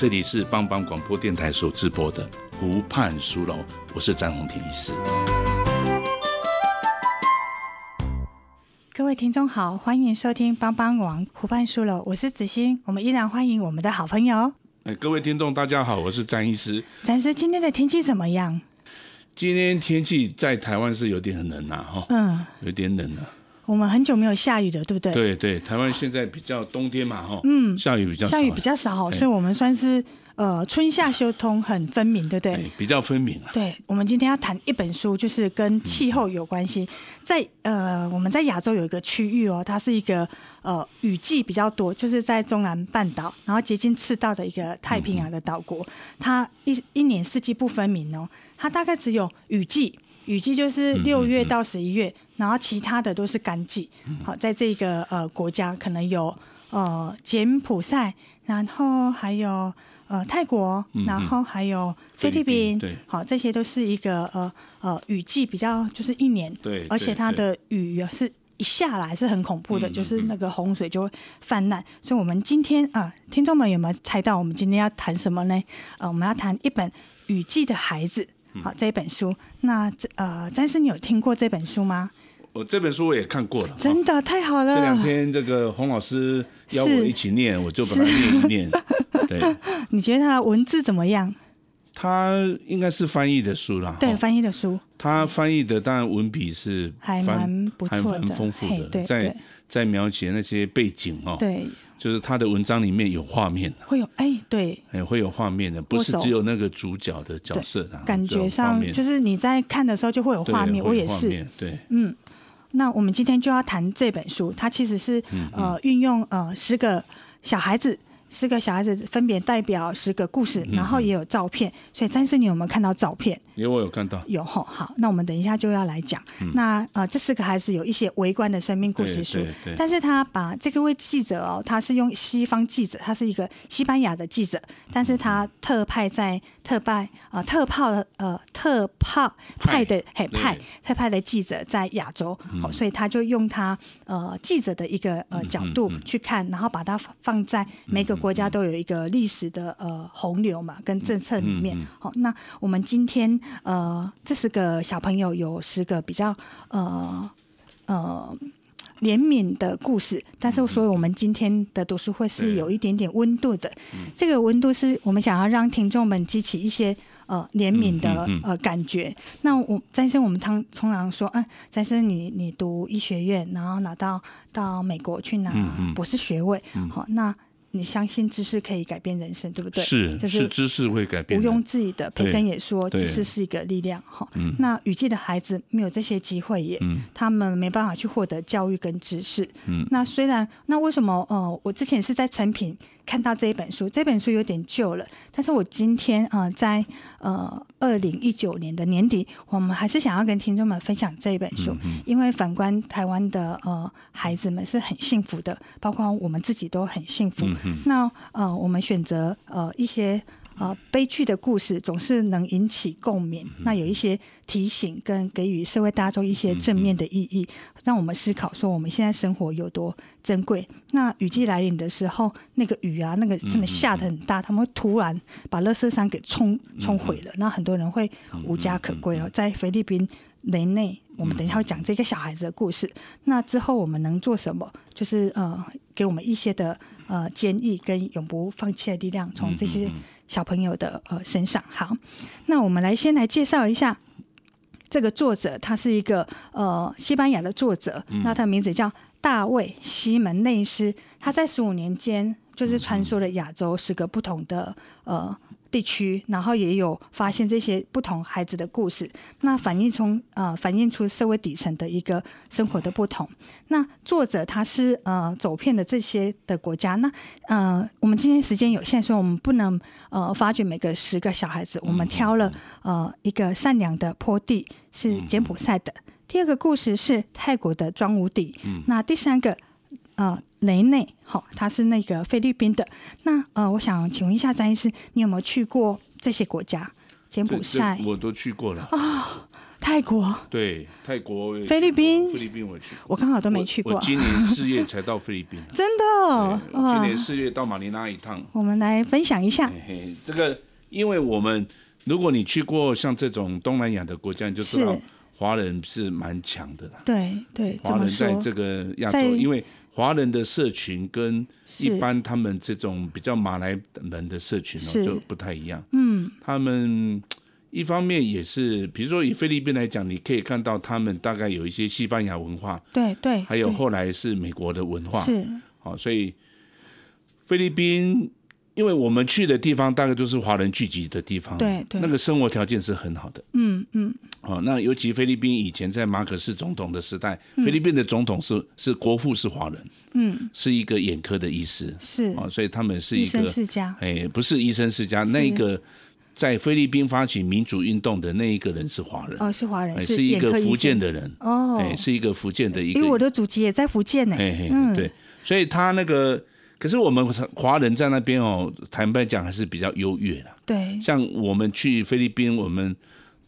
这里是帮帮广播电台所直播的湖畔书楼，我是詹弘廷医师。各位听众好，欢迎收听帮帮网湖畔书楼，我是子欣。我们依然欢迎我们的好朋友。哎，各位听众大家好，我是詹医师。詹师，今天的天气怎么样？今天天气在台湾是有点很冷呐，哈，嗯，有点冷了。我们很久没有下雨了，对不对？对对，台湾现在比较冬天嘛，哈，嗯，下雨比较少，下雨比较少，所以我们算是呃春夏秋冬很分明，对不对？比较分明啊。对，我们今天要谈一本书，就是跟气候有关系。在呃，我们在亚洲有一个区域哦，它是一个呃雨季比较多，就是在中南半岛，然后接近赤道的一个太平洋的岛国，它一一年四季不分明哦，它大概只有雨季。雨季就是六月到十一月，嗯嗯嗯，然后其他的都是干季。好，在这个呃国家可能有呃柬埔寨，然后还有呃泰国，然后还有菲律宾。对，好，这些都是一个呃呃雨季比较就是一年。对，而且它的雨是一下来是很恐怖的，就是那个洪水就会泛滥。所以，我们今天啊、呃，听众们有没有猜到我们今天要谈什么呢？呃，我们要谈一本《雨季的孩子》。好，这一本书，那这呃，詹师，你有听过这本书吗？我这本书我也看过了，真的太好了。这两天这个洪老师邀我一起念，我就把它念一念。对，你觉得他文字怎么样？他应该是翻译的书啦。对，翻译的书。他翻译的当然文笔是还蛮不错的，丰富的，在在描写那些背景哦。对。就是他的文章里面有画面，会有哎，对，哎，会有画面的，不是只有那个主角的角色啊。感觉上就是你在看的时候就会有画面，我也是，对，嗯。那我们今天就要谈这本书，它其实是呃运用呃十个小孩子。十个小孩子分别代表十个故事，然后也有照片，所以詹士，你有没有看到照片？有，我有看到。有吼，好，那我们等一下就要来讲。嗯、那呃，这四个孩子有一些围观的生命故事书，但是他把这个位记者哦，他是用西方记者，他是一个西班牙的记者，但是他特派在特派呃特炮呃特炮派的嘿派特派的记者在亚洲，嗯、所以他就用他呃记者的一个呃角度去看，然后把它放在每个。国家都有一个历史的呃洪流嘛，跟政策里面。好，那我们今天呃这十个小朋友有十个比较呃呃怜悯的故事，但是所以我们今天的读书会是有一点点温度的。这个温度是我们想要让听众们激起一些呃怜悯的呃感觉。那我詹生，我们通通常说，嗯，詹生你你读医学院，然后拿到到美国去拿博士学位，好那。你相信知识可以改变人生，对不对？是，就是知识会改变。毋庸置疑的，培根也说，知识是一个力量。哈，那雨季的孩子没有这些机会耶，嗯、他们没办法去获得教育跟知识。嗯，那虽然，那为什么？呃，我之前是在成品看到这一本书，这本书有点旧了，但是我今天啊、呃，在呃二零一九年的年底，我们还是想要跟听众们分享这一本书，嗯、因为反观台湾的呃孩子们是很幸福的，包括我们自己都很幸福。那呃，我们选择呃一些呃悲剧的故事，总是能引起共鸣。嗯、那有一些提醒跟给予社会大众一些正面的意义，嗯、让我们思考说我们现在生活有多珍贵。那雨季来临的时候，那个雨啊，那个真的下得很大，嗯、他们会突然把乐色山给冲冲毁了，那、嗯、很多人会无家可归哦，在菲律宾雷内。我们等一下会讲这个小孩子的故事。那之后我们能做什么？就是呃，给我们一些的呃建议跟永不放弃的力量，从这些小朋友的呃身上。好，那我们来先来介绍一下这个作者，他是一个呃西班牙的作者，那他的名字叫大卫西门内斯。他在十五年间就是穿梭了亚洲十个不同的呃。地区，然后也有发现这些不同孩子的故事，那反映从呃反映出社会底层的一个生活的不同。那作者他是呃走遍了这些的国家，那呃我们今天时间有限，所以我们不能呃发掘每个十个小孩子，我们挑了呃一个善良的坡地是柬埔寨的，第二个故事是泰国的庄武底，那第三个。呃，雷内，好，他是那个菲律宾的。那呃，我想请问一下詹医师，你有没有去过这些国家？柬埔寨我都去过了。哦，泰国。对，泰国。菲律宾。菲律宾我去。我刚好都没去过。我今年四月才到菲律宾。真的。我今年四月到马尼拉一趟。我们来分享一下。嘿嘿，这个，因为我们如果你去过像这种东南亚的国家，你就知道华人是蛮强的啦。对对。华人在这个亚洲，因为。华人的社群跟一般他们这种比较马来人的社群哦就不太一样。嗯，他们一方面也是，比如说以菲律宾来讲，你可以看到他们大概有一些西班牙文化，对对，还有后来是美国的文化，是。好，所以菲律宾。因为我们去的地方大概都是华人聚集的地方，对对，那个生活条件是很好的。嗯嗯。哦，那尤其菲律宾以前在马可斯总统的时代，嗯、菲律宾的总统是是国父是华人，嗯，是一个眼科的医师，是。啊，所以他们是一个医生世家。哎，不是医生世家，那一个在菲律宾发起民主运动的那一个人是华人，哦，是华人，是一个福建的人，哦，哎，是一个福建的一个，因为我的祖籍也在福建呢，嗯，对，所以他那个。可是我们华人在那边哦，坦白讲还是比较优越的。对，像我们去菲律宾，我们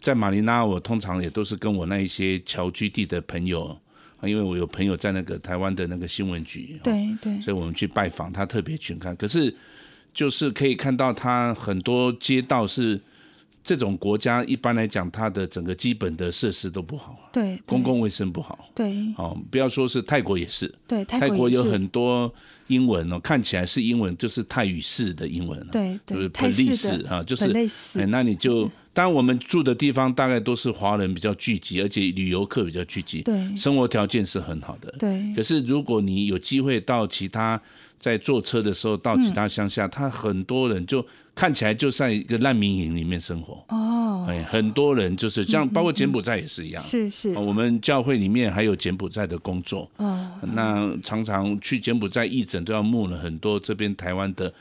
在马尼拉，我通常也都是跟我那一些侨居地的朋友，啊，因为我有朋友在那个台湾的那个新闻局，对对，所以我们去拜访他，特别去看。可是就是可以看到他很多街道是。这种国家一般来讲，它的整个基本的设施都不好，对，公共卫生不好，对，哦，不要说是泰国也是，对，泰国有很多英文哦，看起来是英文，就是泰语式的英文，对，就是本地式啊，就是类似，哎，那你就，当然我们住的地方大概都是华人比较聚集，而且旅游客比较聚集，对，生活条件是很好的，对。可是如果你有机会到其他，在坐车的时候到其他乡下，他很多人就。看起来就在一个难民营里面生活。哦，哎，很多人就是像，包括柬埔寨也是一样，是是。我们教会里面还有柬埔寨的工作。哦，那常常去柬埔寨义诊都要募了很多这边台湾的，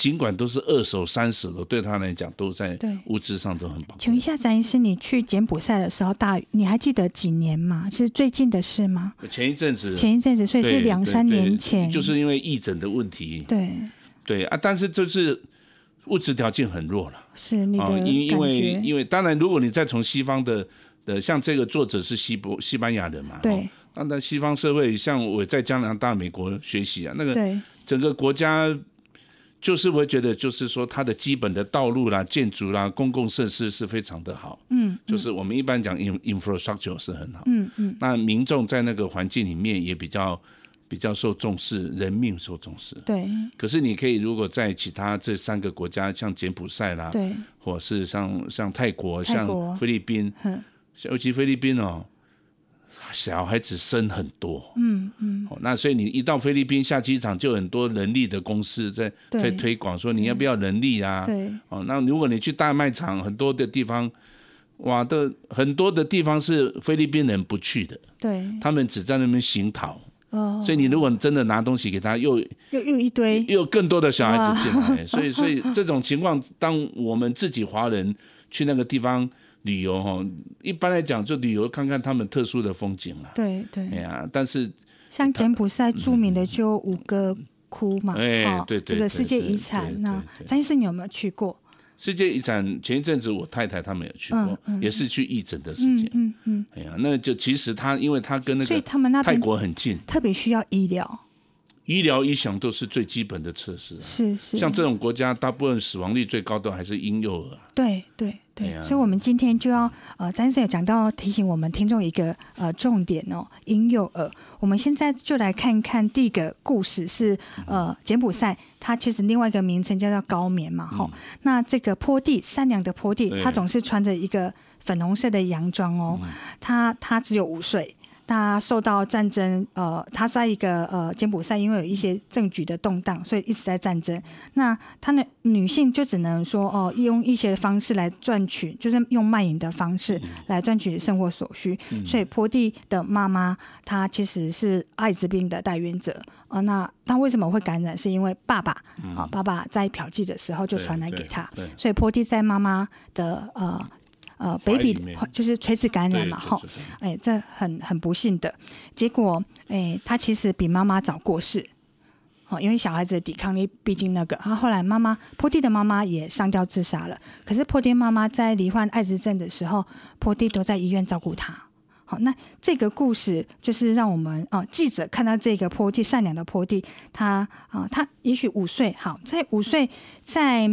尽管都是二手三手的，对他来讲都在物质上都很宝贵。请问一下，詹医师，你去柬埔寨的时候，大你还记得几年吗？是最近的事吗？前一阵子，前一阵子，所以是两三年前，就是因为义诊的问题。对对啊，但是就是。物质条件很弱了，是你的。因因为因为当然，如果你再从西方的的，像这个作者是西伯西班牙人嘛，对。那在西方社会，像我在加拿大、美国学习啊，那个整个国家就是我觉得，就是说它的基本的道路啦、建筑啦、公共设施是非常的好，嗯，就是我们一般讲 infrastructure 是很好，嗯嗯。那民众在那个环境里面也比较。比较受重视，人命受重视。对。可是你可以，如果在其他这三个国家，像柬埔寨啦，对，或是像像泰国、泰国像菲律宾，尤其菲律宾哦，小孩子生很多。嗯嗯。那所以你一到菲律宾下机场，就很多人力的公司在在推广，说你要不要人力啊？对。哦，那如果你去大卖场，很多的地方，哇的很多的地方是菲律宾人不去的。对。他们只在那边行讨。哦，所以你如果真的拿东西给他，又又又一堆，又有更多的小孩子进来，所以所以这种情况，当我们自己华人去那个地方旅游哈，一般来讲就旅游看看他们特殊的风景啊。对对，哎呀，但是像柬埔寨著名的就五个窟嘛，哎，对对，这个世界遗产，那张医生你有没有去过？世界遗产前一阵子我太太他们有去过，嗯嗯、也是去义诊的时间。嗯嗯，嗯哎呀，那就其实他因为他跟那个泰国很近，特别需要医疗。医疗一向都是最基本的设施，是是。像这种国家，大部分死亡率最高的还是婴幼儿。对对对，所以我们今天就要呃，詹医生有讲到提醒我们听众一个呃重点哦，婴幼儿。我们现在就来看一看第一个故事是呃柬埔寨，它其实另外一个名称叫做高棉嘛，哈、嗯。那这个坡地善良的坡地，他总是穿着一个粉红色的洋装哦，他他只有五岁。他受到战争，呃，他在一个呃柬埔寨，因为有一些政局的动荡，所以一直在战争。那他的女性就只能说哦、呃，用一些方式来赚取，就是用卖淫的方式来赚取生活所需。嗯、所以坡地的妈妈她其实是艾滋病的代源者。呃，那她为什么会感染？是因为爸爸啊、嗯呃，爸爸在嫖妓的时候就传染给她，所以坡地在妈妈的呃。呃，baby 就是垂直感染嘛，哈，哎，这很很不幸的结果，哎，他其实比妈妈早过世，哦，因为小孩子的抵抗力，毕竟那个，他后后来妈妈坡蒂的妈妈也上吊自杀了。可是坡蒂妈妈在罹患艾滋症的时候，坡蒂都在医院照顾她。好，那这个故事就是让我们哦，记者看到这个坡蒂善良的坡蒂，他啊，他也许五岁，好，在五岁在。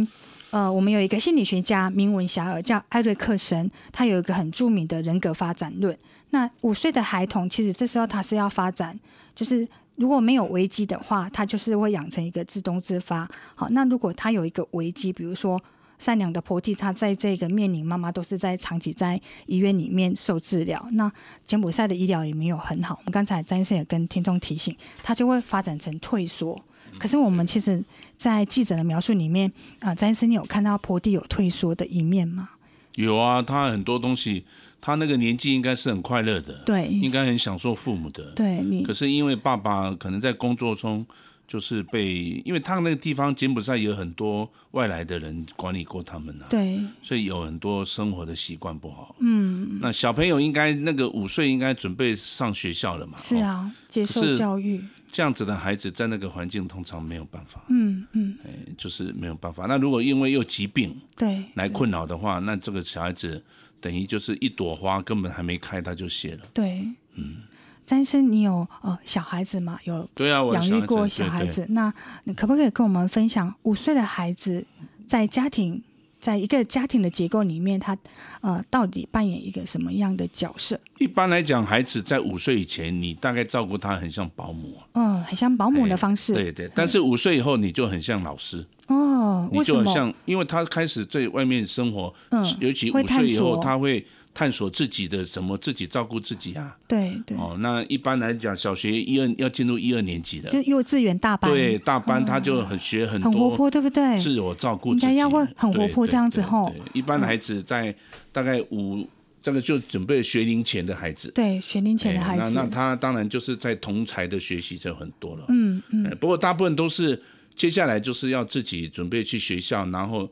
呃，我们有一个心理学家，名闻遐迩，叫艾瑞克森。他有一个很著名的人格发展论。那五岁的孩童，其实这时候他是要发展，就是如果没有危机的话，他就是会养成一个自动自发。好，那如果他有一个危机，比如说善良的波蒂，他在这个面临妈妈都是在长期在医院里面受治疗，那柬埔寨的医疗也没有很好。我们刚才张医生也跟听众提醒，他就会发展成退缩。可是我们其实，在记者的描述里面，啊，詹医生，你有看到坡地有退缩的一面吗？有啊，他很多东西，他那个年纪应该是很快乐的，对，应该很享受父母的，对。可是因为爸爸可能在工作中，就是被，因为他那个地方柬埔寨有很多外来的人管理过他们啊，对，所以有很多生活的习惯不好。嗯，那小朋友应该那个五岁应该准备上学校了嘛？是啊，接受教育。这样子的孩子在那个环境通常没有办法，嗯嗯，哎，就是没有办法。那如果因为有疾病对来困扰的话，那这个小孩子等于就是一朵花根本还没开他就谢了。对，嗯，詹医生，你有呃小孩子吗？有对啊，我养育过小孩子。那你可不可以跟我们分享五岁的孩子在家庭？在一个家庭的结构里面，他呃到底扮演一个什么样的角色？一般来讲，孩子在五岁以前，你大概照顾他很像保姆，嗯，很像保姆的方式。对对，但是五岁以后你就很像老师哦，你就很像，因为他开始在外面生活，嗯，尤其五岁以后他会。探索自己的什么，自己照顾自己啊？对对。哦，那一般来讲，小学一二要进入一二年级的，就幼稚园大班。对，大班他就很学很多，很活泼，对不对？自我照顾自己，应该要会很活泼这样子吼。一般孩子在大概五，这个就准备学龄前的孩子。对，学龄前的孩子。那那他当然就是在同才的学习就很多了。嗯嗯。不过大部分都是接下来就是要自己准备去学校，然后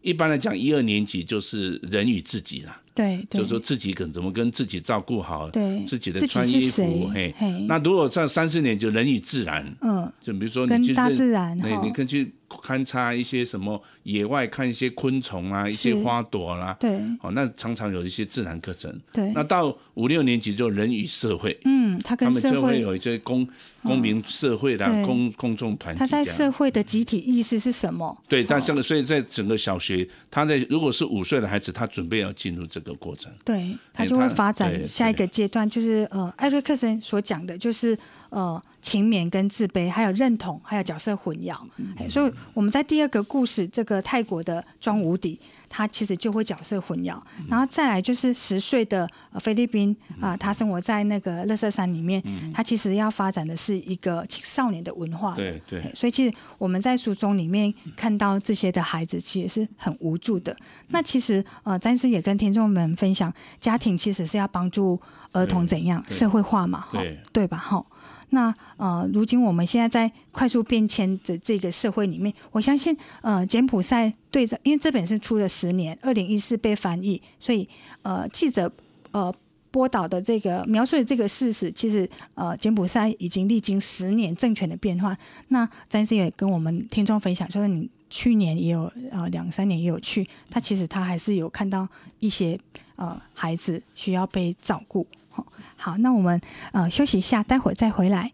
一般来讲一二年级就是人与自己了。对，就是说自己跟怎么跟自己照顾好，对，自己的穿衣服，嘿，那如果上三四年就人与自然，嗯，就比如说你去大自然，对，你可以去勘察一些什么野外，看一些昆虫啊，一些花朵啦，对，哦，那常常有一些自然课程，对，那到五六年级就人与社会，嗯，他跟社会他们就会有一些公公民社会的公公众团体，他在社会的集体意识是什么？对，但这个所以在整个小学，他在如果是五岁的孩子，他准备要进入这个过程，对。他就会发展下一个阶段，就是呃，艾瑞克森所讲的，就是呃，勤勉跟自卑，还有认同，还有角色混淆。嗯、所以我们在第二个故事，这个泰国的庄无敌。他其实就会角色混淆，然后再来就是十岁的菲律宾啊，他生活在那个乐色山里面，他其实要发展的是一个青少年的文化。对对。所以其实我们在书中里面看到这些的孩子，其实是很无助的。那其实呃，詹医师也跟听众们分享，家庭其实是要帮助儿童怎样社会化嘛，对对吧？哈。那呃，如今我们现在在快速变迁的这个社会里面，我相信呃，柬埔寨对着，因为这本是出了十年，二零一四被翻译，所以呃，记者呃播导的这个描述的这个事实，其实呃，柬埔寨已经历经十年政权的变化。那詹医师也跟我们听众分享，就是你去年也有呃两三年也有去，他其实他还是有看到一些呃孩子需要被照顾。好，那我们呃休息一下，待会儿再回来。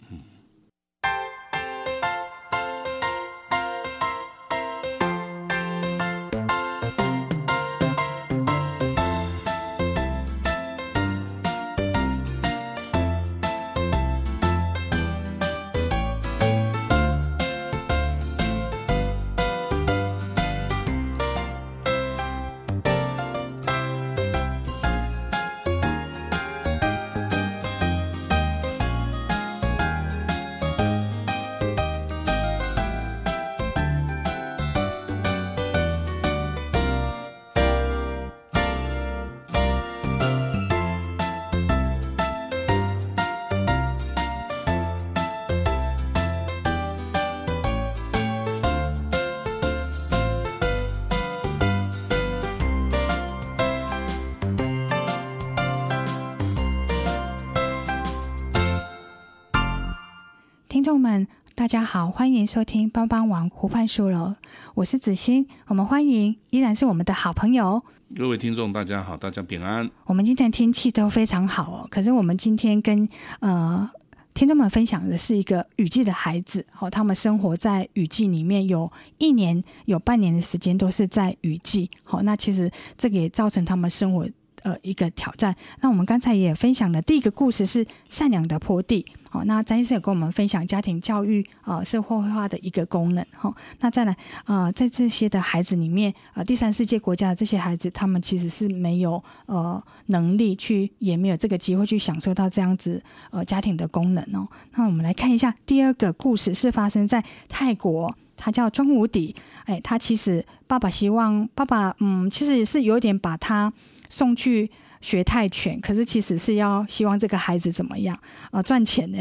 众们，大家好，欢迎收听帮帮网湖畔书楼，我是子欣，我们欢迎依然是我们的好朋友。各位听众，大家好，大家平安。我们今天天气都非常好哦，可是我们今天跟呃听众们分享的是一个雨季的孩子哦，他们生活在雨季里面，有一年有半年的时间都是在雨季。好，那其实这个也造成他们生活呃一个挑战。那我们刚才也分享了第一个故事是善良的坡地。好，那詹医生也跟我们分享家庭教育呃社会化的一个功能。哈，那再来呃，在这些的孩子里面，呃，第三世界国家的这些孩子，他们其实是没有呃能力去，也没有这个机会去享受到这样子呃家庭的功能哦。那我们来看一下第二个故事，是发生在泰国，他叫庄无敌。哎，他其实爸爸希望爸爸，嗯，其实也是有点把他送去。学泰拳，可是其实是要希望这个孩子怎么样啊？呃，赚钱呢？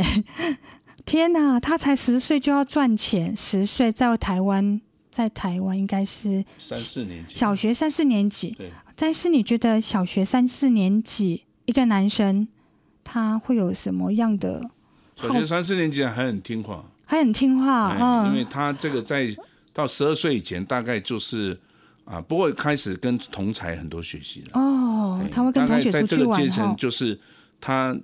天哪，他才十岁就要赚钱，十岁在台湾，在台湾应该是三四年级，小学三四年级。对，但是你觉得小学三四年级一个男生他会有什么样的？小学三四年级还很听话，还很听话，嗯，因为他这个在到十二岁以前大概就是。啊，不过开始跟同才很多学习了哦，他会跟同学出去玩。大概在这个阶层，就是他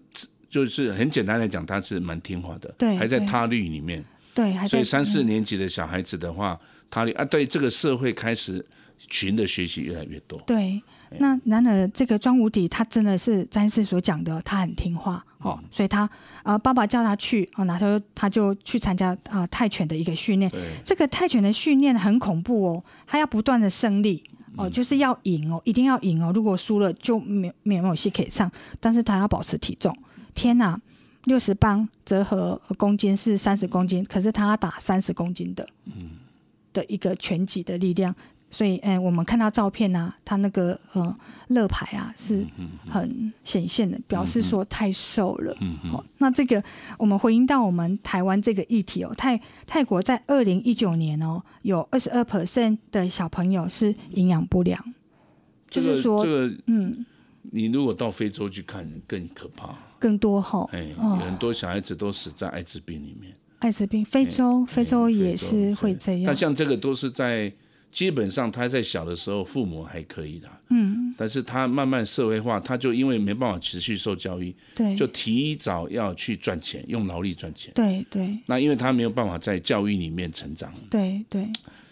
就是很简单来讲，他是蛮听话的，对，还在他律里面，对，还在。所以三四年级的小孩子的话，嗯、他律啊，对这个社会开始群的学习越来越多，对。那然而，这个庄无敌他真的是詹士所讲的，他很听话哦，嗯、所以他呃，爸爸叫他去哦，然后他就去参加啊、呃、泰拳的一个训练。这个泰拳的训练很恐怖哦，他要不断的胜利哦，嗯、就是要赢哦，一定要赢哦，如果输了就没有没有没有戏可以上。但是他要保持体重，天哪，六十磅折合公斤是三十公斤，可是他要打三十公斤的，嗯，的一个拳击的力量。所以，哎，我们看到照片啊，他那个呃乐牌啊是很显现的，表示说太瘦了。嗯嗯。哦，那这个我们回应到我们台湾这个议题哦，泰泰国在二零一九年哦，有二十二 percent 的小朋友是营养不良，就是说，这个嗯，你如果到非洲去看，更可怕，更多哈。哎，有很多小孩子都死在艾滋病里面。艾滋病，非洲，非洲也是会这样。但像这个都是在。基本上他在小的时候，父母还可以的，嗯，但是他慢慢社会化，他就因为没办法持续受教育，对，就提早要去赚钱，用劳力赚钱，对对。那因为他没有办法在教育里面成长，对对，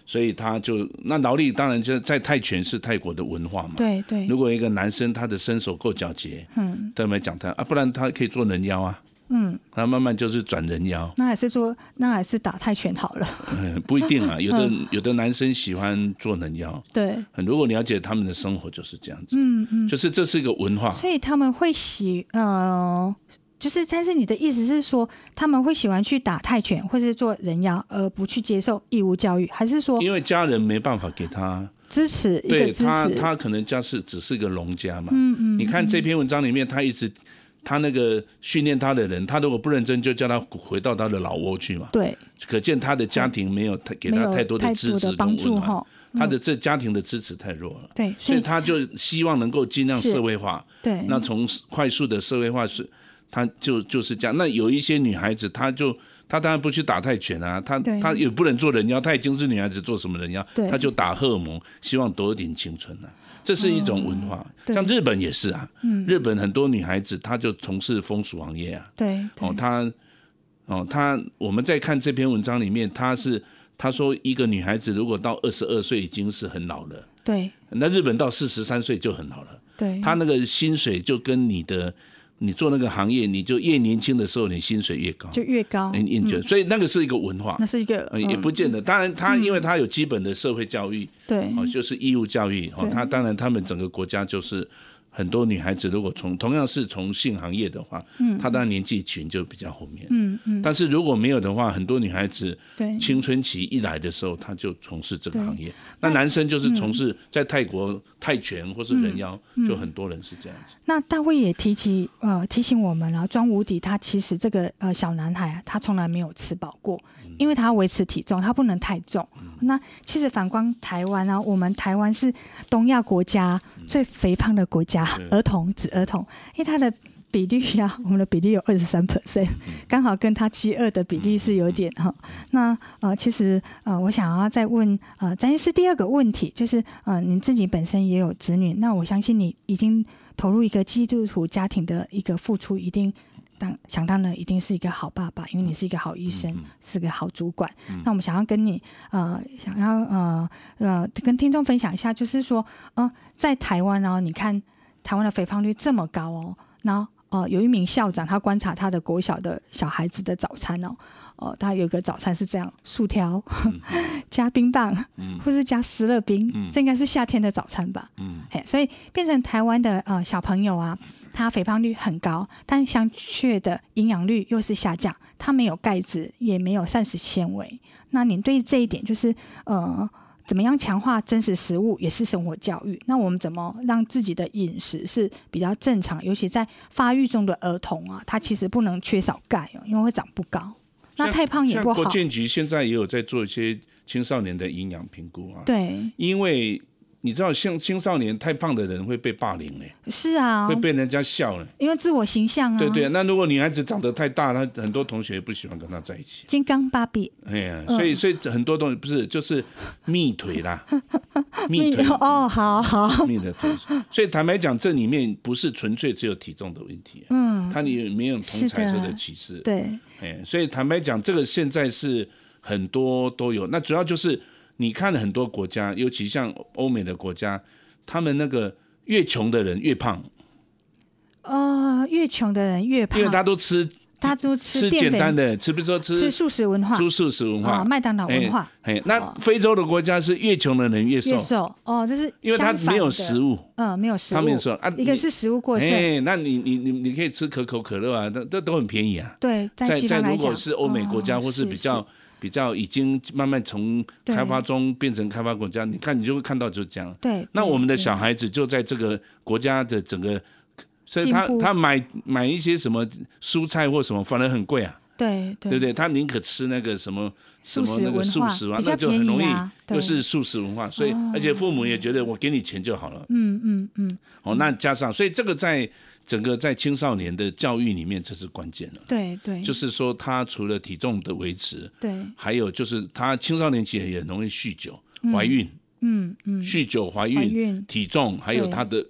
所以他就那劳力当然就在泰拳是泰国的文化嘛，对对。如果一个男生他的身手够矫捷，嗯，对没讲他啊，不然他可以做人妖啊。嗯，他慢慢就是转人妖，那还是做，那还是打泰拳好了。嗯，不一定啊，有的、嗯、有的男生喜欢做人妖。对，很如果了解他们的生活就是这样子。嗯嗯，就是这是一个文化。所以他们会喜呃，就是但是你的意思是说他们会喜欢去打泰拳或是做人妖，而不去接受义务教育，还是说因为家人没办法给他支持？对他，他可能家是只是一个农家嘛。嗯嗯，你看这篇文章里面，他一直。他那个训练他的人，他如果不认真，就叫他回到他的老窝去嘛。对，可见他的家庭没有太给他太多的支持跟温暖，他的这家庭的支持太弱了。对，所以他就希望能够尽量社会化。对，那从快速的社会化是，他就就是这样。那有一些女孩子，她就她当然不去打泰拳啊，她她也不能做人妖，她已经是女孩子，做什么人妖？她就打荷尔蒙，希望多一点青春啊。这是一种文化，嗯、像日本也是啊。嗯、日本很多女孩子，她就从事风俗行业啊。对，哦，她，哦，她，我们在看这篇文章里面，她是她说，一个女孩子如果到二十二岁已经是很老了。对。那日本到四十三岁就很老了。对。她那个薪水就跟你的。你做那个行业，你就越年轻的时候，你薪水越高，就越高。所以那个是一个文化，那是一个，也不见得。当然，他因为他有基本的社会教育，对，哦，就是义务教育，哦，他当然他们整个国家就是。很多女孩子如果从同样是从性行业的话，嗯，她当然年纪群就比较后面，嗯嗯。但是如果没有的话，很多女孩子对青春期一来的时候，她就从事这个行业。那男生就是从事在泰国泰拳或是人妖，就很多人是这样子。那大卫也提起呃提醒我们了，庄无敌他其实这个呃小男孩啊，他从来没有吃饱过，因为他要维持体重，他不能太重。那其实反观台湾啊，我们台湾是东亚国家最肥胖的国家。儿童指儿童，因为他的比率呀、啊，我们的比例有二十三 percent，刚好跟他饥饿的比例是有点哈。那呃，其实呃，我想要再问呃，詹医师第二个问题，就是呃，你自己本身也有子女，那我相信你已经投入一个基督徒家庭的一个付出，一定当想当然一定是一个好爸爸，因为你是一个好医生，是个好主管。那我们想要跟你呃，想要呃呃跟听众分享一下，就是说呃，在台湾哦，你看台湾的肥胖率这么高哦，那。哦、呃，有一名校长，他观察他的国小的小孩子的早餐哦，哦、呃，他有一个早餐是这样：薯条、嗯、加冰棒，嗯、或是加思乐冰，嗯、这应该是夏天的早餐吧？嗯，嘿，所以变成台湾的呃小朋友啊，他肥胖率很高，但相却的营养率又是下降，它没有钙质，也没有膳食纤维。那您对这一点就是呃？怎么样强化真实食物也是生活教育？那我们怎么让自己的饮食是比较正常？尤其在发育中的儿童啊，他其实不能缺少钙哦，因为会长不高。那太胖也不好。国健局现在也有在做一些青少年的营养评估啊。对，因为。你知道，像青少年太胖的人会被霸凌哎，是啊，会被人家笑呢，因为自我形象啊。对对，那如果女孩子长得太大，那很多同学也不喜欢跟她在一起。金刚芭比。哎呀，所以所以很多东西不是就是蜜腿啦，蜜腿。哦，好好。蜜的腿。所以坦白讲，这里面不是纯粹只有体重的问题，嗯，它里面有同彩色的。歧视，对，哎，所以坦白讲，这个现在是很多都有，那主要就是。你看了很多国家，尤其像欧美的国家，他们那个越穷的人越胖。呃，越穷的人越胖，因为他都吃，他都吃简单的，吃比如说吃吃素食文化，吃素食文化，麦当劳文化。哎，那非洲的国家是越穷的人越瘦。越瘦哦，这是因为他没有食物，嗯，没有食物，他没有说啊，一个是食物过剩。哎，那你你你你可以吃可口可乐啊，都都都很便宜啊。对，在在如果是欧美国家或是比较。比较已经慢慢从开发中变成开发国家，你看你就会看到就是这样。对，那我们的小孩子就在这个国家的整个，所以他他买买一些什么蔬菜或什么，反而很贵啊。对对，对不对？他宁可吃那个什么什么那个素食啊，那就很容易又是素食文化，所以而且父母也觉得我给你钱就好了。嗯嗯嗯。哦，那加上，所以这个在。整个在青少年的教育里面，这是关键了。对对，就是说，他除了体重的维持，对，还有就是他青少年期也很容易酗酒、怀孕，嗯嗯，酗酒、怀孕、体重，还有他的。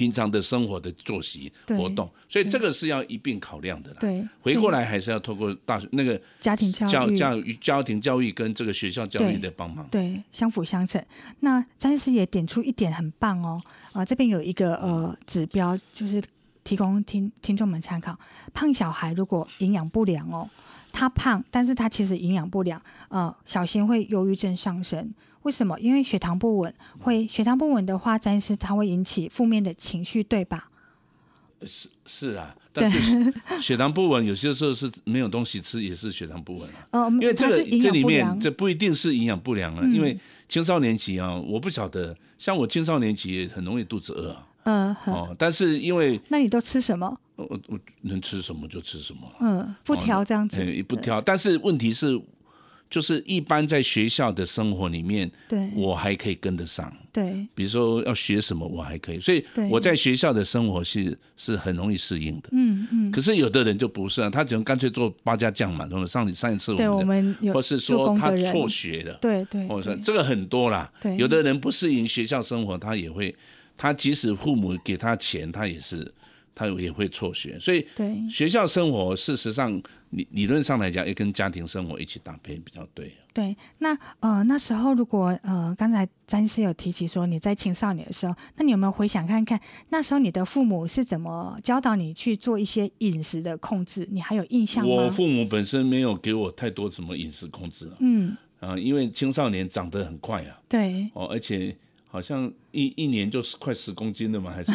平常的生活的作息活动，所以这个是要一并考量的啦。对，回过来还是要透过大学那个家庭教育、教育、家庭教育跟这个学校教育的帮忙，对，相辅相成。那詹医师也点出一点很棒哦，啊，这边有一个呃指标，就是提供听听众们参考。胖小孩如果营养不良哦，他胖，但是他其实营养不良，呃，小心会忧郁症上升。为什么？因为血糖不稳，会血糖不稳的话，暂时它会引起负面的情绪，对吧？是是啊，但是 血糖不稳，有些时候是没有东西吃，也是血糖不稳啊。哦，因为这个这里面这不一定是营养不良啊，嗯、因为青少年期啊，我不晓得，像我青少年期也很容易肚子饿啊。嗯，哦，但是因为那你都吃什么？我我能吃什么就吃什么。嗯，不挑这样子。也、哦、不挑，但是问题是。就是一般在学校的生活里面，对，我还可以跟得上。对，比如说要学什么，我还可以。所以我在学校的生活是是很容易适应的。嗯嗯。可是有的人就不是啊，他只能干脆做八家将嘛。上上一次我们有，或是说他辍学的，对对。或者说这个很多啦。对。有的人不适应学校生活，他也会，他即使父母给他钱，他也是。他也会辍学，所以学校生活事实上理理论上来讲，也跟家庭生活一起搭配比较对。对，那呃那时候如果呃刚才詹医师有提起说你在青少年的时候，那你有没有回想看看那时候你的父母是怎么教导你去做一些饮食的控制？你还有印象吗？我父母本身没有给我太多什么饮食控制啊，嗯啊，因为青少年长得很快啊，对哦，而且。好像一一年就是快十公斤的嘛？还是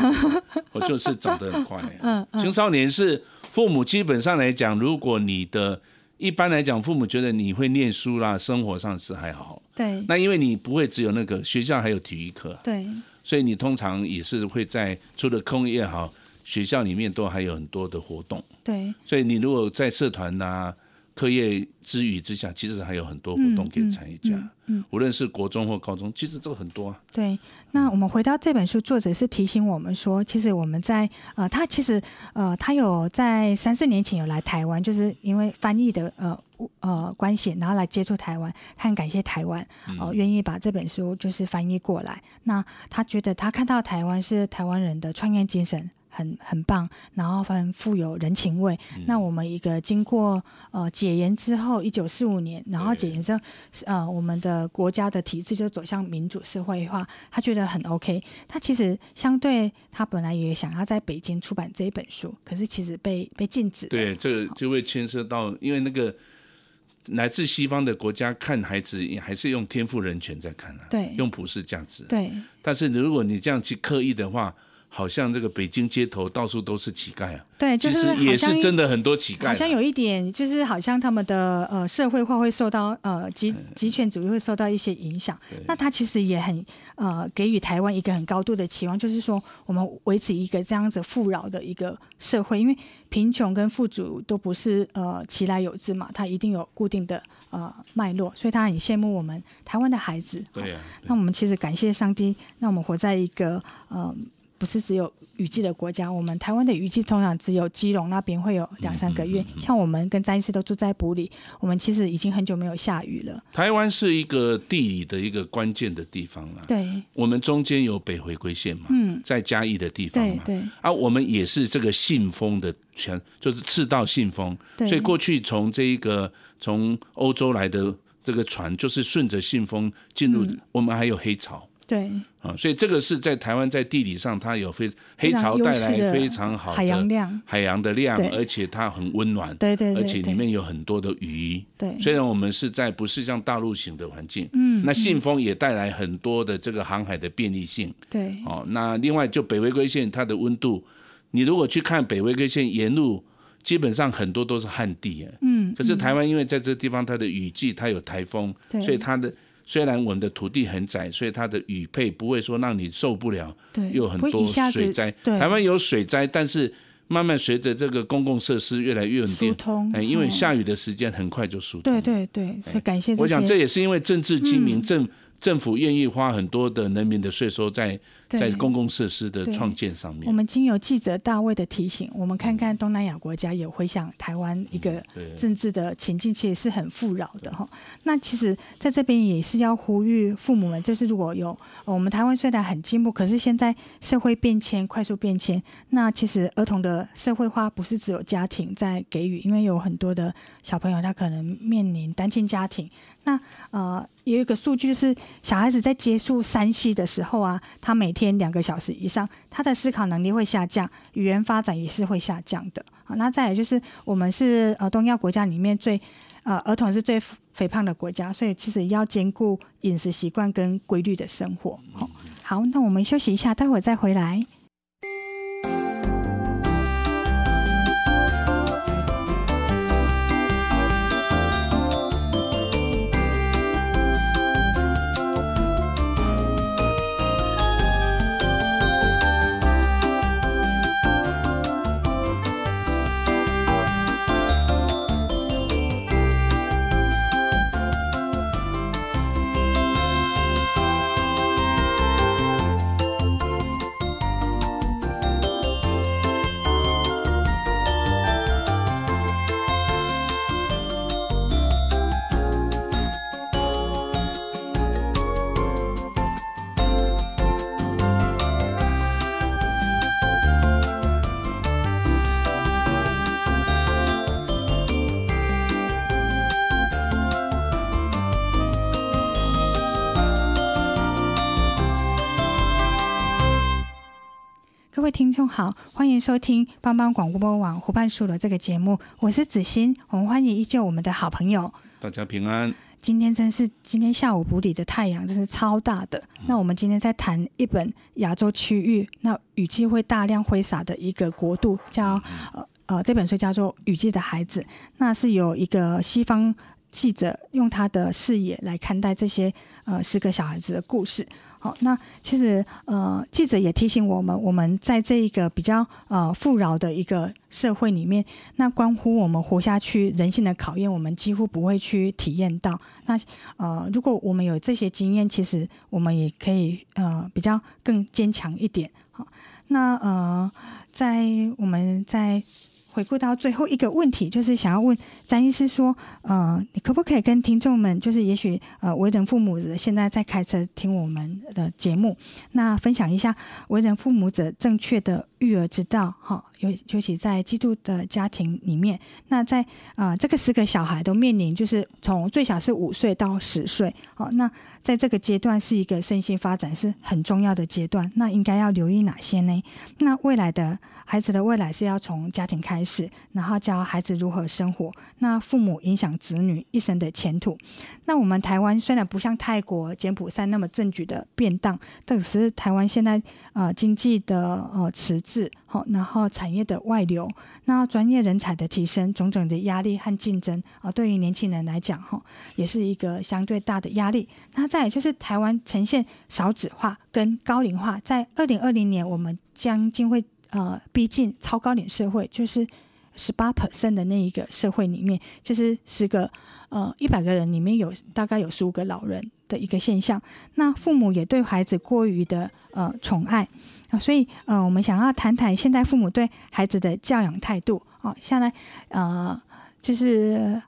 我 就是长得很快。嗯，青少年是父母基本上来讲，如果你的一般来讲，父母觉得你会念书啦，生活上是还好。对。那因为你不会只有那个学校还有体育课。对。所以你通常也是会在除了空也好，学校里面都还有很多的活动。对。所以你如果在社团呐。课业之余之下，其实还有很多活动可以参与加。嗯嗯，无论是国中或高中，其实这个很多啊。对，那我们回到这本书，作者是提醒我们说，其实我们在呃，他其实呃，他有在三四年前有来台湾，就是因为翻译的呃呃关系，然后来接触台湾，他很感谢台湾哦愿意把这本书就是翻译过来。那他觉得他看到台湾是台湾人的创业精神。很很棒，然后很富有人情味。嗯、那我们一个经过呃解严之后，一九四五年，然后解严之后，呃，我们的国家的体制就走向民主社会化，他觉得很 OK。他其实相对他本来也想要在北京出版这一本书，可是其实被被禁止。对，这个就会牵涉到，因为那个来自西方的国家看孩子，还是用天赋人权在看啊，对，用普世价值。对，但是如果你这样去刻意的话。好像这个北京街头到处都是乞丐啊！对，就是其实也是真的很多乞丐。好像有一点，就是好像他们的呃社会化会受到呃集集权主义会受到一些影响。那他其实也很呃给予台湾一个很高度的期望，就是说我们维持一个这样子富饶的一个社会，因为贫穷跟富足都不是呃其来有之嘛，它一定有固定的呃脉络，所以他很羡慕我们台湾的孩子。对呀、啊。那我们其实感谢上帝，让我们活在一个呃。不是只有雨季的国家，我们台湾的雨季通常只有基隆那边会有两三个月。嗯嗯嗯、像我们跟詹医师都住在埔里，我们其实已经很久没有下雨了。台湾是一个地理的一个关键的地方了。对，我们中间有北回归线嘛，嗯，在嘉义的地方嘛，对，对啊，我们也是这个信封的全，就是赤道信封，对，所以过去从这一个从欧洲来的这个船，就是顺着信封进入，嗯、我们还有黑潮。对啊，所以这个是在台湾在地理上，它有非黑潮带来非常好的海洋量，海洋的量，而且它很温暖，对对，而且里面有很多的鱼，对。虽然我们是在不是像大陆型的环境，嗯，那信封也带来很多的这个航海的便利性，对。哦，那另外就北回归线它的温度，你如果去看北回归线沿路，基本上很多都是旱地，嗯。可是台湾因为在这地方它的雨季它有台风，所以它的。虽然我们的土地很窄，所以它的雨配不会说让你受不了，有很多水灾。台湾有水灾，但是慢慢随着这个公共设施越来越疏通，哎，因为下雨的时间很快就疏通。对对对，所以感谢。我想这也是因为政治精明，政、嗯、政府愿意花很多的人民的税收在。在公共设施的创建上面，我们经由记者大卫的提醒，我们看看东南亚国家也回想台湾一个政治的情境，其实是很富饶的哈。那其实在这边也是要呼吁父母们，就是如果有我们台湾虽然很进步，可是现在社会变迁快速变迁，那其实儿童的社会化不是只有家庭在给予，因为有很多的小朋友他可能面临单亲家庭。那呃，有一个数据就是，小孩子在接触山西的时候啊，他每天两个小时以上，他的思考能力会下降，语言发展也是会下降的。好，那再来就是，我们是呃东亚国家里面最呃儿童是最肥胖的国家，所以其实要兼顾饮食习惯跟规律的生活。好，好，那我们休息一下，待会再回来。听众好，欢迎收听帮帮广播网湖畔书楼这个节目，我是子欣，我们欢迎依旧我们的好朋友，大家平安。今天真是今天下午埔里的太阳真是超大的。嗯、那我们今天在谈一本亚洲区域，那雨季会大量挥洒的一个国度，叫呃呃这本书叫做《雨季的孩子》，那是有一个西方记者用他的视野来看待这些呃十个小孩子的故事。好，那其实呃，记者也提醒我们，我们在这一个比较呃富饶的一个社会里面，那关乎我们活下去人性的考验，我们几乎不会去体验到。那呃，如果我们有这些经验，其实我们也可以呃比较更坚强一点。好，那呃，在我们在。回顾到最后一个问题，就是想要问詹医师说，呃，你可不可以跟听众们，就是也许呃为人父母者现在在开车听我们的节目，那分享一下为人父母者正确的育儿之道，哈。尤其在基督的家庭里面，那在啊、这个十个小孩都面临，就是从最小是五岁到十岁，好，那在这个阶段是一个身心发展是很重要的阶段，那应该要留意哪些呢？那未来的孩子的未来是要从家庭开始，然后教孩子如何生活，那父母影响子女一生的前途。那我们台湾虽然不像泰国、柬埔寨那么政局的变动，但是台湾现在啊、经济的呃迟滞。好然后产业的外流，那专业人才的提升，种种的压力和竞争啊，对于年轻人来讲，哈，也是一个相对大的压力。那再就是台湾呈现少子化跟高龄化，在二零二零年，我们将近会呃逼近超高龄社会，就是十八 percent 的那一个社会里面，就是十个呃一百个人里面有大概有十五个老人的一个现象。那父母也对孩子过于的呃宠爱。所以，呃，我们想要谈谈现代父母对孩子的教养态度。哦，现在，呃，就是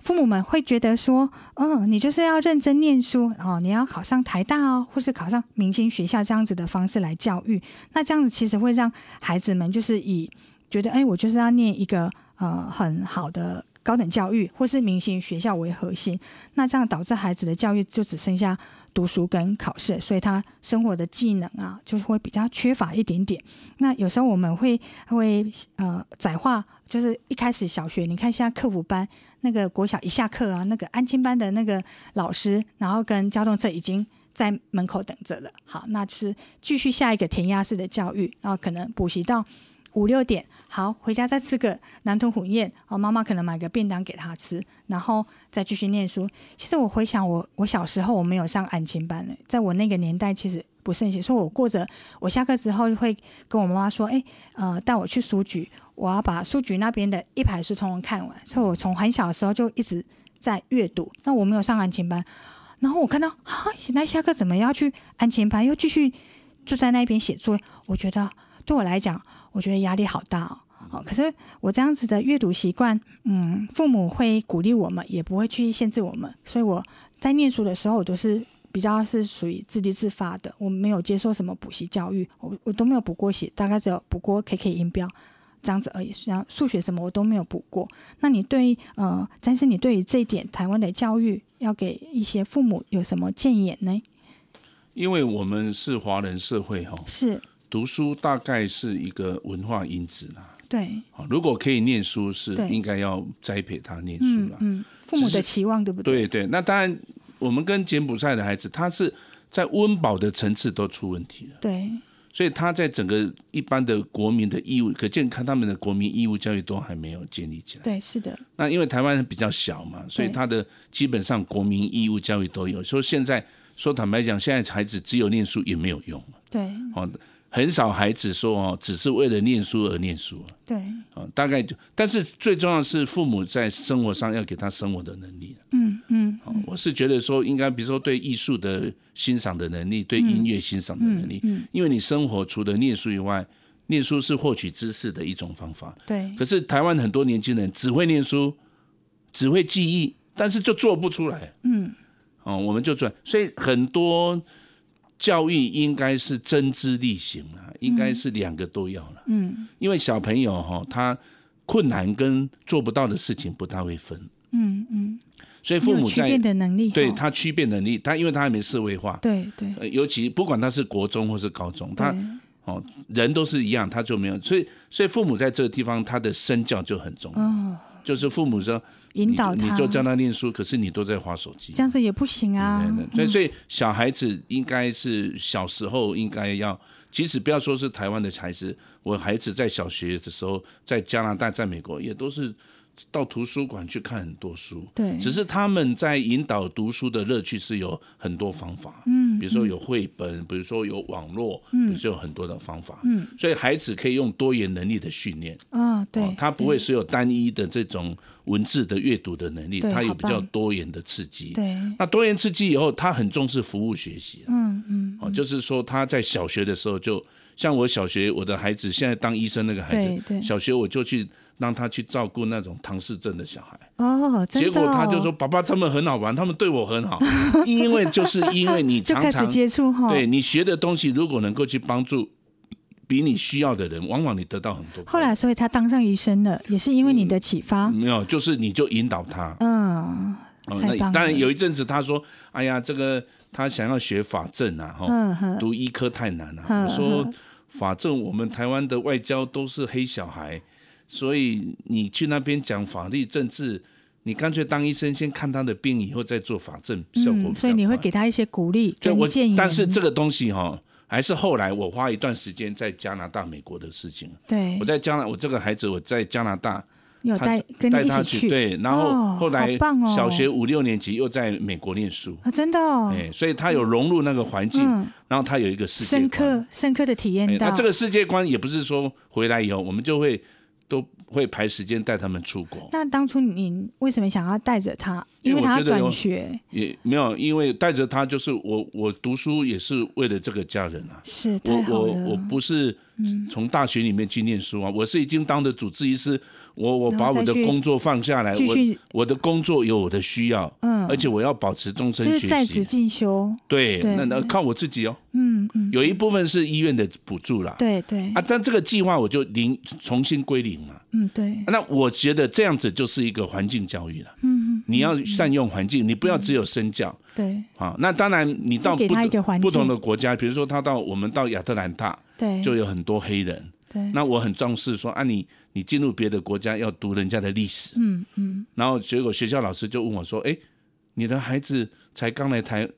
父母们会觉得说，嗯，你就是要认真念书，哦，你要考上台大哦，或是考上明星学校这样子的方式来教育。那这样子其实会让孩子们就是以觉得，哎，我就是要念一个呃很好的高等教育，或是明星学校为核心。那这样导致孩子的教育就只剩下。读书跟考试，所以他生活的技能啊，就是会比较缺乏一点点。那有时候我们会会呃窄化，就是一开始小学，你看现在课辅班那个国小一下课啊，那个安亲班的那个老师，然后跟交通车已经在门口等着了。好，那就是继续下一个填鸭式的教育，然后可能补习到。五六点，好，回家再吃个南投虎宴哦。妈妈可能买个便当给他吃，然后再继续念书。其实我回想我，我小时候我没有上安亲班，在我那个年代其实不盛行。所以我过着，我下课之后会跟我妈妈说：“哎，呃，带我去书局，我要把书局那边的一排书通通看完。”所以我从很小的时候就一直在阅读。那我没有上安亲班，然后我看到啊，现在下课怎么要去安亲班，又继续坐在那边写作业？我觉得对我来讲。我觉得压力好大哦，好，可是我这样子的阅读习惯，嗯，父母会鼓励我们，也不会去限制我们，所以我在念书的时候，我都是比较是属于自立自发的，我没有接受什么补习教育，我我都没有补过习，大概只有补过 KK 音标这样子而已，像数学什么我都没有补过。那你对呃，但是你对于这一点，台湾的教育要给一些父母有什么建言呢？因为我们是华人社会哈，是。读书大概是一个文化因子啦。对，如果可以念书，是应该要栽培他念书啦。嗯，父母的期望对不对？对对，那当然，我们跟柬埔寨的孩子，他是在温饱的层次都出问题了。对，所以他在整个一般的国民的义务，可见看他们的国民义务教育都还没有建立起来。对，是的。那因为台湾比较小嘛，所以他的基本上国民义务教育都有。所以现在说坦白讲，现在孩子只有念书也没有用。对，好。很少孩子说哦，只是为了念书而念书。对，啊，大概就，但是最重要的是父母在生活上要给他生活的能力。嗯嗯，我是觉得说，应该比如说对艺术的欣赏的能力，对音乐欣赏的能力。嗯，因为你生活除了念书以外，念书是获取知识的一种方法。对。可是台湾很多年轻人只会念书，只会记忆，但是就做不出来。嗯。哦，我们就做，所以很多。教育应该是真知力行啊，应该是两个都要了。嗯，因为小朋友哈，他困难跟做不到的事情不大会分。嗯嗯，所以父母在区的能力，对他区别能力，他因为他还没社会化。对对，尤其不管他是国中或是高中，他哦人都是一样，他就没有。所以所以父母在这个地方，他的身教就很重要。哦，就是父母说。引导他，你就教他念书，可是你都在划手机，这样子也不行啊。所以，所以小孩子应该是小时候应该要，即使不要说是台湾的孩子，我孩子在小学的时候，在加拿大、在美国也都是到图书馆去看很多书，对，只是他们在引导读书的乐趣是有很多方法，嗯，比如说有绘本，比如说有网络，嗯，比如说有很多的方法，嗯，所以孩子可以用多元能力的训练，啊，对，他不会是有单一的这种文字的阅读的能力，他有比较多元的刺激，对，那多元刺激以后，他很重视服务学习，嗯嗯，哦，就是说他在小学的时候就。像我小学，我的孩子现在当医生那个孩子，小学我就去让他去照顾那种唐氏症的小孩。哦，结果他就说：“爸爸，他们很好玩，他们对我很好。”因为就是因为你 常常接触哈，对你学的东西，如果能够去帮助比你需要的人，往往你得到很多。后来，所以他当上医生了，也是因为你的启发。没有，就是你就引导他。嗯，那当然有一阵子他说：“哎呀，这个他想要学法政啊，哈，读医科太难了。”我说。法政，我们台湾的外交都是黑小孩，所以你去那边讲法律政治，你干脆当医生，先看他的病，以后再做法政，效果。所以你会给他一些鼓励跟建议。但是这个东西哈，还是后来我花一段时间在加拿大、美国的事情。对，我在加拿，我这个孩子我在加拿大。有带跟你一起去，对，然后后来小学五六年级又在美国念书啊，真的哦，哎，所以他有融入那个环境，然后他有一个世界深刻深刻的体验到。那这个世界观也不是说回来以后我们就会都会排时间带他们出国。那当初您为什么想要带着他？因为他要转学也没有，因为带着他就是我我读书也是为了这个家人啊。是，我我我不是从大学里面去念书啊，我是已经当的主治医师。我我把我的工作放下来，我我的工作有我的需要，嗯，而且我要保持终身学习，在职进修，对，那那靠我自己哦，嗯嗯，有一部分是医院的补助啦，对对，啊，但这个计划我就零重新归零嘛，嗯对，那我觉得这样子就是一个环境教育了，嗯嗯，你要善用环境，你不要只有身教，对，好，那当然你到不不同的国家，比如说他到我们到亚特兰大，对，就有很多黑人，对，那我很重视说啊你。你进入别的国家要读人家的历史，嗯嗯，然后结果学校老师就问我说：“哎，你的孩子才刚来台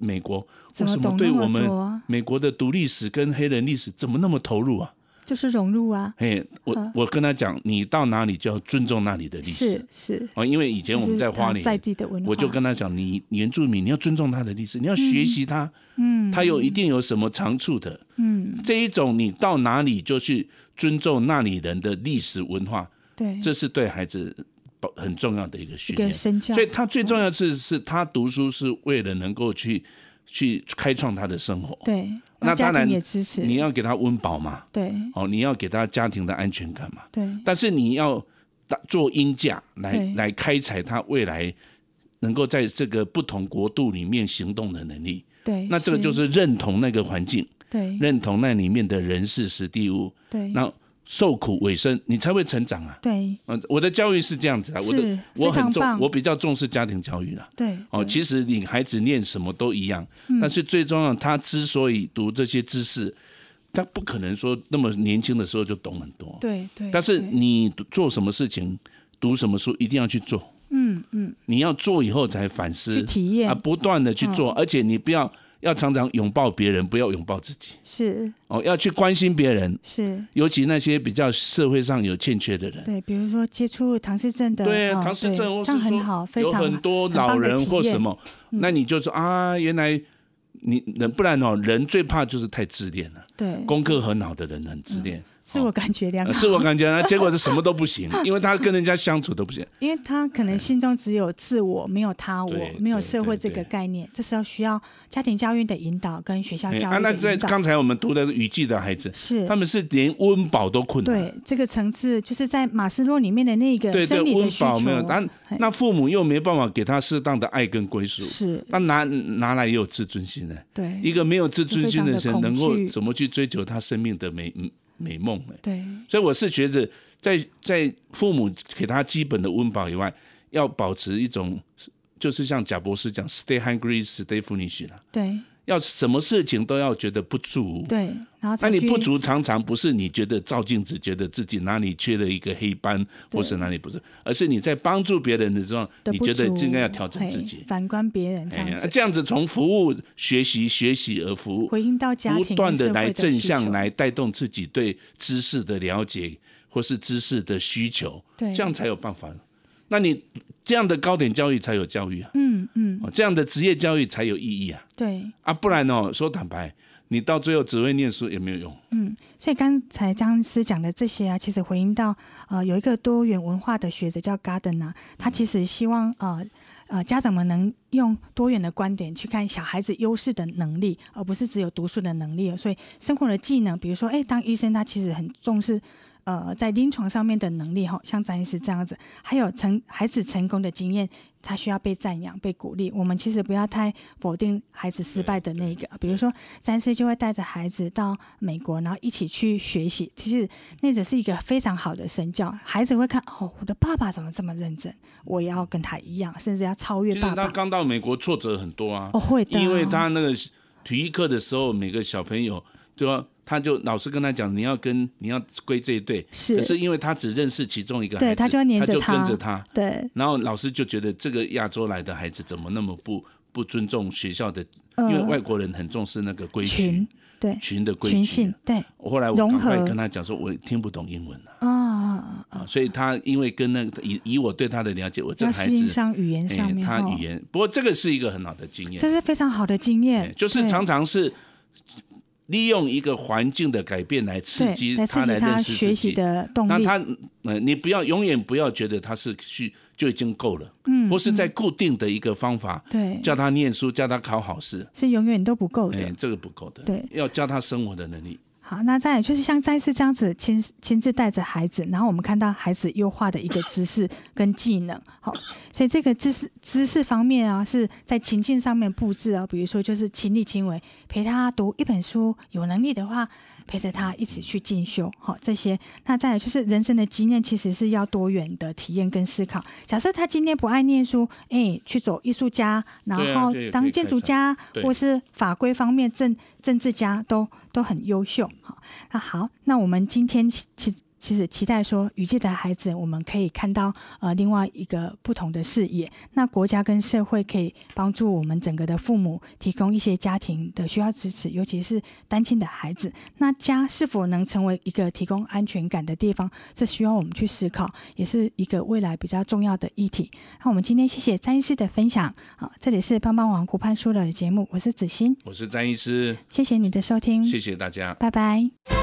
美国，为什么对我们美国的读历史跟黑人历史怎么那么投入啊？”就是融入啊！嘿，我我跟他讲，你到哪里就要尊重那里的历史，是是。啊，因为以前我们在花莲在地的文化，我就跟他讲，你原住民你要尊重他的历史，你要学习他，嗯，他有一定有什么长处的，嗯，这一种你到哪里就去尊重那里人的历史文化，对，这是对孩子很重要的一个训练，所以他最重要的是是他读书是为了能够去去开创他的生活，对。那当然，你要给他温饱嘛，对，哦，你要给他家庭的安全感嘛，对。但是你要做鹰架来来开采他未来能够在这个不同国度里面行动的能力，对。那这个就是认同那个环境，对，认同那里面的人事时地物，对。那受苦为生，你才会成长啊！对，嗯，我的教育是这样子啊，我的我很重，我比较重视家庭教育了。对，哦，其实你孩子念什么都一样，但是最重要，他之所以读这些知识，他不可能说那么年轻的时候就懂很多。对对。但是你做什么事情，读什么书，一定要去做。嗯嗯。你要做以后才反思，去体验啊，不断的去做，而且你不要。要常常拥抱别人，不要拥抱自己。是哦，要去关心别人。是，尤其那些比较社会上有欠缺的人。对，比如说接触唐氏症的。对，唐氏症，或是说有很多老人或什么，那你就说啊，原来你人不然哦，人最怕就是太自恋了。对，功课很好的人很自恋。自我感觉良好，自我感觉，呢结果是什么都不行，因为他跟人家相处都不行，因为他可能心中只有自我，没有他我，没有社会这个概念，这时候需要家庭教育的引导跟学校教育。啊，那在刚才我们读的雨季的孩子，是他们是连温饱都困难。对，这个层次就是在马斯洛里面的那个生理的需求。温饱没有，但那父母又没办法给他适当的爱跟归属，是那哪哪来也有自尊心呢？对，一个没有自尊心的人，能够怎么去追求他生命的美？美梦哎，对，所以我是觉得，在在父母给他基本的温饱以外，要保持一种，就是像贾博士讲，stay hungry, stay foolish 啦。对，要什么事情都要觉得不足。对，然后那你不足常常不是你觉得照镜子觉得自己哪里缺了一个黑斑，或是哪里不是，而是你在帮助别人的时候，你觉得应该要调整自己。反观别人这样子，这样子从服务学习学习而服务，回应到家庭，不断的来正向来带动自己对知识的了解。或是知识的需求，对，这样才有办法。那你这样的高点教育才有教育啊，嗯嗯，这样的职业教育才有意义啊，对啊，不然哦，说坦白，你到最后只会念书也没有用。嗯，所以刚才张医师讲的这些啊，其实回应到呃，有一个多元文化的学者叫 Gardner 啊，他其实希望呃。呃，家长们能用多元的观点去看小孩子优势的能力，而不是只有读书的能力。所以生活的技能，比如说，哎，当医生他其实很重视。呃，在临床上面的能力哈，像詹医师这样子，还有成孩子成功的经验，他需要被赞扬、被鼓励。我们其实不要太否定孩子失败的那个。比如说，詹医师就会带着孩子到美国，然后一起去学习。其实那只是一个非常好的身教，孩子会看哦，我的爸爸怎么这么认真，我也要跟他一样，甚至要超越爸爸。他刚到美国，挫折很多啊。哦，会的。因为他那个体育课的时候，每个小朋友就要。他就老师跟他讲，你要跟你要归这一队，是，可是因为他只认识其中一个孩子，对，他就黏着他，他就跟着他，对。然后老师就觉得这个亚洲来的孩子怎么那么不不尊重学校的，因为外国人很重视那个规矩，对，群的规矩，群性，对。我后来我赶快跟他讲说，我听不懂英文了，啊啊，所以他因为跟那个以以我对他的了解，我这个孩子上语言上面，他语言，不过这个是一个很好的经验，这是非常好的经验，就是常常是。利用一个环境的改变来刺激他来认识自己。的动力。那他呃，你不要永远不要觉得他是去就已经够了，嗯，或是在固定的一个方法，对，叫他念书，叫他考好试，是永远都不够的，这个不够的，对，要教他生活的能力。好，那再就是像再次这样子亲亲自带着孩子，然后我们看到孩子优化的一个姿势跟技能。好，所以这个知识知识方面啊，是在情境上面布置啊，比如说就是亲力亲为，陪他读一本书，有能力的话陪着他一起去进修。好，这些那再来就是人生的经验，其实是要多元的体验跟思考。假设他今天不爱念书，哎，去走艺术家，然后当建筑家，或是法规方面政政治家都。都很优秀，好，那好，那我们今天其其实期待说，雨季的孩子，我们可以看到呃另外一个不同的视野。那国家跟社会可以帮助我们整个的父母提供一些家庭的需要支持，尤其是单亲的孩子。那家是否能成为一个提供安全感的地方，这需要我们去思考，也是一个未来比较重要的议题。那我们今天谢谢詹医师的分享。好，这里是帮帮网湖畔书的节目，我是子欣，我是詹医师，谢谢你的收听，谢谢大家，拜拜。